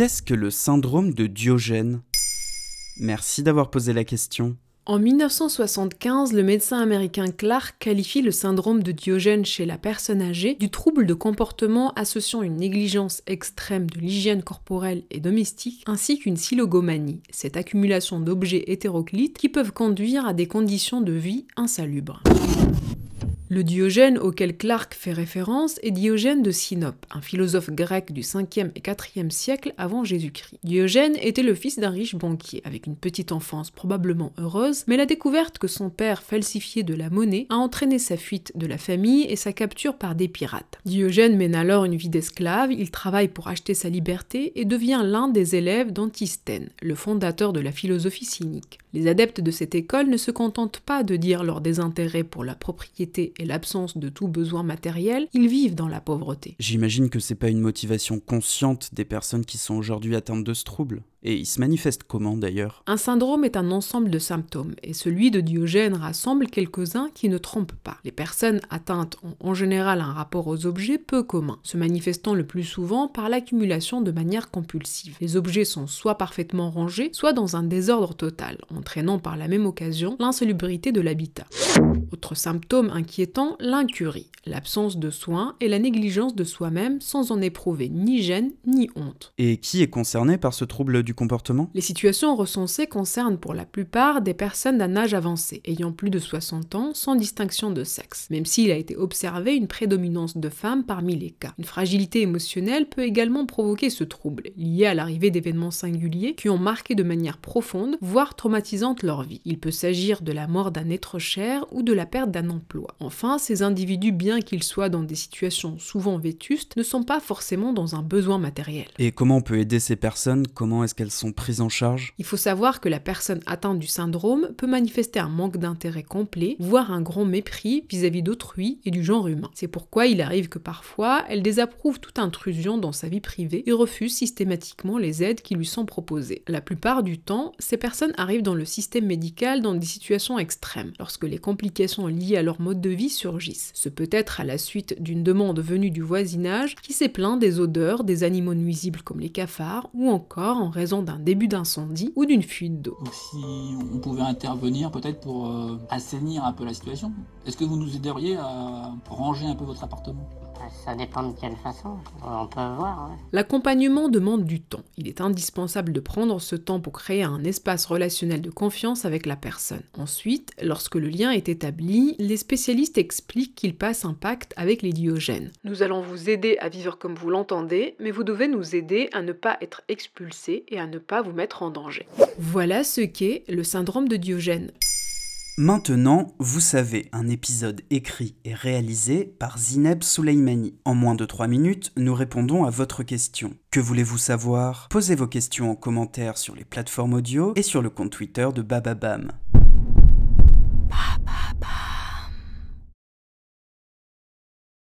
Qu'est-ce que le syndrome de Diogène? Merci d'avoir posé la question. En 1975, le médecin américain Clark qualifie le syndrome de Diogène chez la personne âgée du trouble de comportement associant une négligence extrême de l'hygiène corporelle et domestique ainsi qu'une silogomanie, cette accumulation d'objets hétéroclites qui peuvent conduire à des conditions de vie insalubres. Le Diogène auquel Clark fait référence est Diogène de Sinope, un philosophe grec du 5e et 4e siècle avant Jésus-Christ. Diogène était le fils d'un riche banquier, avec une petite enfance probablement heureuse, mais la découverte que son père falsifiait de la monnaie a entraîné sa fuite de la famille et sa capture par des pirates. Diogène mène alors une vie d'esclave, il travaille pour acheter sa liberté et devient l'un des élèves d'Antisthène, le fondateur de la philosophie cynique. Les adeptes de cette école ne se contentent pas de dire leur désintérêt pour la propriété et l'absence de tout besoin matériel, ils vivent dans la pauvreté. J'imagine que c'est pas une motivation consciente des personnes qui sont aujourd'hui atteintes de ce trouble. Et il se manifeste comment d'ailleurs? Un syndrome est un ensemble de symptômes, et celui de Diogène rassemble quelques-uns qui ne trompent pas. Les personnes atteintes ont en général un rapport aux objets peu commun, se manifestant le plus souvent par l'accumulation de manière compulsive. Les objets sont soit parfaitement rangés, soit dans un désordre total, entraînant par la même occasion l'insalubrité de l'habitat. Autre symptôme inquiétant, l'incurie, l'absence de soins et la négligence de soi-même sans en éprouver ni gêne ni honte. Et qui est concerné par ce trouble du comportement? Les situations recensées concernent pour la plupart des personnes d'un âge avancé, ayant plus de 60 ans, sans distinction de sexe, même s'il a été observé une prédominance de femmes parmi les cas. Une fragilité émotionnelle peut également provoquer ce trouble, lié à l'arrivée d'événements singuliers qui ont marqué de manière profonde, voire traumatisante leur vie. Il peut s'agir de la mort d'un être cher ou de la perte d'un emploi. Enfin, ces individus, bien qu'ils soient dans des situations souvent vétustes, ne sont pas forcément dans un besoin matériel. Et comment on peut aider ces personnes? Comment est-ce qu'elles sont prises en charge? Il faut savoir que la personne atteinte du syndrome peut manifester un manque d'intérêt complet, voire un grand mépris vis-à-vis d'autrui et du genre humain. C'est pourquoi il arrive que parfois, elle désapprouve toute intrusion dans sa vie privée et refuse systématiquement les aides qui lui sont proposées. La plupart du temps, ces personnes arrivent dans le système médical dans des situations extrêmes, lorsque les complications liées à leur mode de vie surgissent. Ce peut être à la suite d'une demande venue du voisinage qui s'est plaint des odeurs des animaux nuisibles comme les cafards, ou encore en raison d'un début d'incendie ou d'une fuite d'eau. Si on pouvait intervenir peut-être pour euh, assainir un peu la situation, est-ce que vous nous aideriez à ranger un peu votre appartement? Ça dépend de quelle façon. On peut voir. ouais. L'accompagnement demande du temps. Il est indispensable de prendre ce temps pour créer un espace relationnel de confiance avec la personne. Ensuite, lorsque le lien est établi, les spécialistes expliquent qu'ils passent un pacte avec les diogènes. Nous allons vous aider à vivre comme vous l'entendez, mais vous devez nous aider à ne pas être expulsé et à ne pas vous mettre en danger. Voilà ce qu'est le syndrome de Diogène. Maintenant, vous savez, un épisode écrit et réalisé par Zineb Souleimani. En moins de 3 minutes, nous répondons à votre question. Que voulez-vous savoir? Posez vos questions en commentaire sur les plateformes audio et sur le compte Twitter de Bababam. Ba, ba, ba.